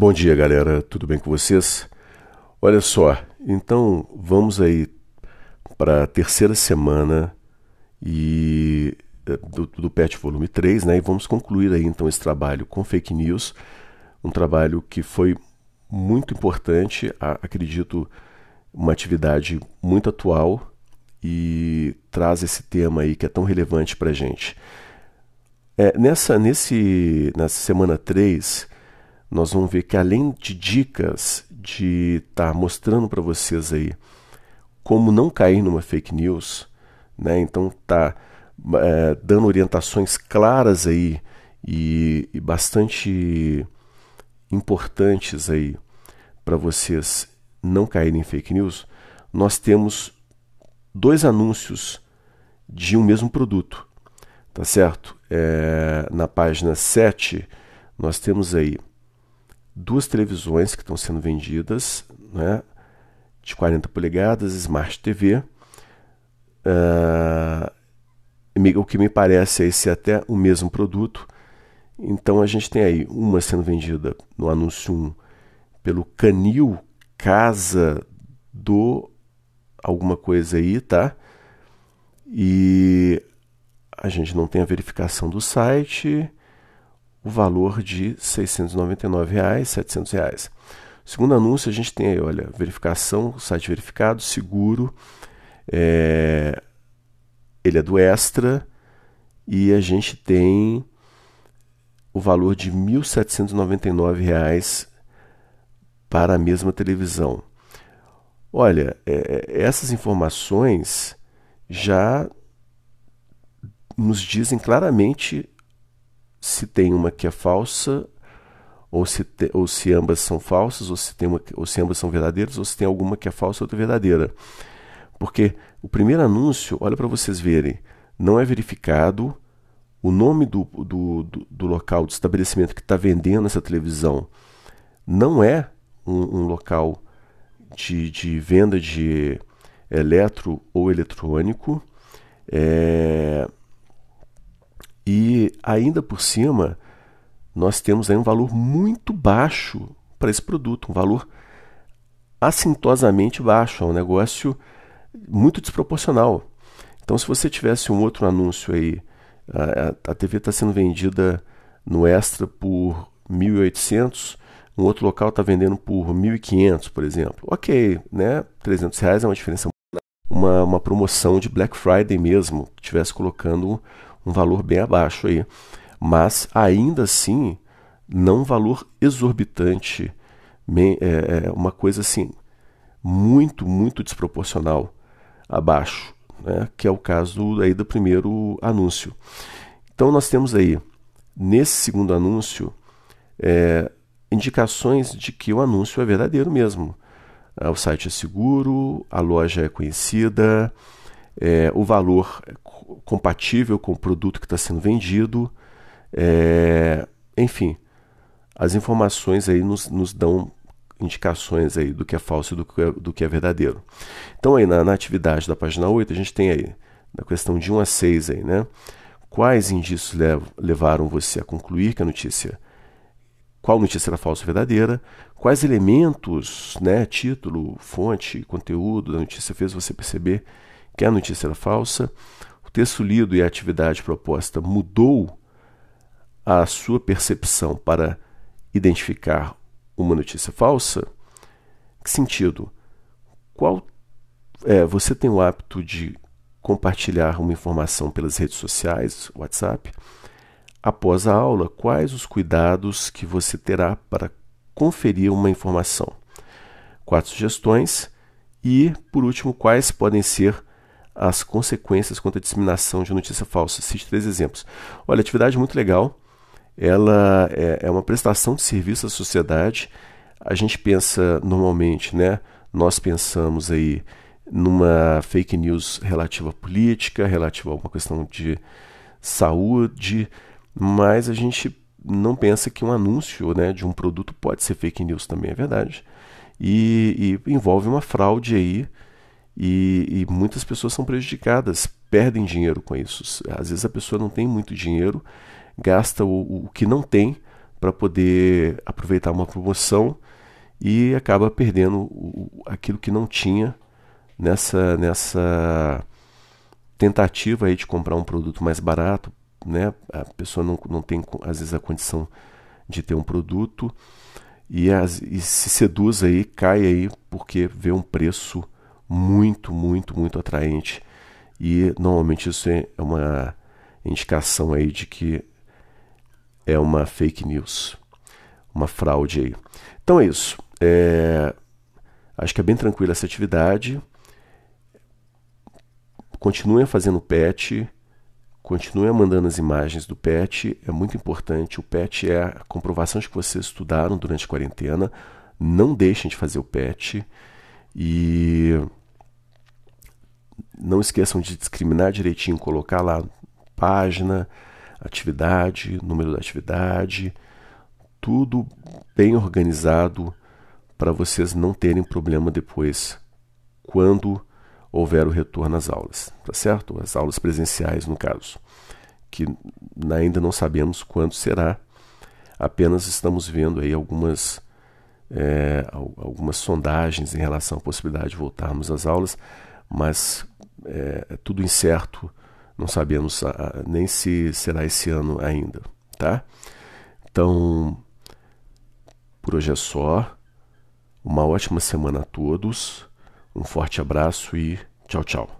Bom dia, galera. Tudo bem com vocês? Olha só, então vamos aí para a terceira semana e eh, do, do PET volume 3, né? E vamos concluir aí então esse trabalho com fake news, um trabalho que foi muito importante, acredito, uma atividade muito atual e traz esse tema aí que é tão relevante para a gente. É, nessa, nesse, nessa semana 3, nós vamos ver que além de dicas de estar tá mostrando para vocês aí como não cair numa fake news, né? Então tá é, dando orientações claras aí e, e bastante importantes aí para vocês não caírem em fake news. Nós temos dois anúncios de um mesmo produto, tá certo? É, na página 7, nós temos aí duas televisões que estão sendo vendidas, né, de 40 polegadas, Smart TV. Uh, o que me parece é esse até o mesmo produto. Então a gente tem aí uma sendo vendida no anúncio 1 pelo Canil Casa do alguma coisa aí, tá? E a gente não tem a verificação do site o valor de 699 reais, 700 reais. Segundo anúncio, a gente tem aí, olha, verificação, site verificado, seguro, é, ele é do Extra e a gente tem o valor de 1.799 reais para a mesma televisão. Olha, é, é, essas informações já nos dizem claramente se tem uma que é falsa, ou se, te, ou se ambas são falsas, ou se, tem uma, ou se ambas são verdadeiras, ou se tem alguma que é falsa e outra verdadeira. Porque o primeiro anúncio, olha para vocês verem, não é verificado, o nome do, do, do, do local, do estabelecimento que está vendendo essa televisão não é um, um local de, de, venda de eletro ou eletrônico. É, e ainda por cima, nós temos aí um valor muito baixo para esse produto, um valor assintosamente baixo, é um negócio muito desproporcional. Então, se você tivesse um outro anúncio aí, a, a TV está sendo vendida no Extra por 1.800, um outro local está vendendo por 1.500, por exemplo. Ok, né? 300 reais é uma diferença. Uma, uma promoção de Black Friday mesmo, que estivesse colocando um valor bem abaixo aí. Mas ainda assim, não um valor exorbitante, é, é uma coisa assim, muito, muito desproporcional abaixo, né? que é o caso aí do primeiro anúncio. Então nós temos aí, nesse segundo anúncio, é, indicações de que o anúncio é verdadeiro mesmo. É, o site é seguro, a loja é conhecida, é, o valor compatível com o produto que está sendo vendido. É, enfim, as informações aí nos, nos, dão indicações aí do que é falso e do que é, do que é verdadeiro. Então aí na, na, atividade da página 8 a gente tem aí, na questão de 1 a 6 aí, né? Quais indícios lev levaram você a concluir que a notícia qual notícia era falsa ou verdadeira, quais elementos, né, título, fonte, conteúdo da notícia fez você perceber que a notícia era falsa, o texto lido e a atividade proposta mudou a sua percepção para identificar uma notícia falsa? Que sentido? Qual é, você tem o hábito de compartilhar uma informação pelas redes sociais, WhatsApp? Após a aula, quais os cuidados que você terá para conferir uma informação? Quatro sugestões e, por último, quais podem ser as consequências quanto à disseminação de notícia falsa. Cite três exemplos. Olha, atividade muito legal. Ela é, é uma prestação de serviço à sociedade. A gente pensa normalmente, né? Nós pensamos aí numa fake news relativa à política, relativa a uma questão de saúde, mas a gente não pensa que um anúncio né, de um produto pode ser fake news também, é verdade. E, e envolve uma fraude aí e, e, muitas pessoas são prejudicadas, perdem dinheiro com isso. Às vezes a pessoa não tem muito dinheiro, gasta o, o que não tem para poder aproveitar uma promoção e acaba perdendo o, aquilo que não tinha nessa, nessa tentativa aí de comprar um produto mais barato, né? A pessoa não, não tem às vezes a condição de ter um produto e, as, e se seduz aí, cai aí porque vê um preço muito, muito, muito atraente e normalmente isso é uma indicação aí de que é uma fake news, uma fraude aí. Então é isso. É, acho que é bem tranquila essa atividade. Continuem fazendo PET, continuem mandando as imagens do PET, é muito importante. O PET é a comprovação de que vocês estudaram durante a quarentena. Não deixem de fazer o PET e não esqueçam de discriminar direitinho, colocar lá página, atividade, número da atividade, tudo bem organizado para vocês não terem problema depois quando houver o retorno às aulas, tá certo? As aulas presenciais, no caso, que ainda não sabemos quando será, apenas estamos vendo aí algumas é, algumas sondagens em relação à possibilidade de voltarmos às aulas, mas é tudo incerto, não sabemos a, nem se será esse ano ainda, tá? Então, por hoje é só. Uma ótima semana a todos. Um forte abraço e tchau, tchau.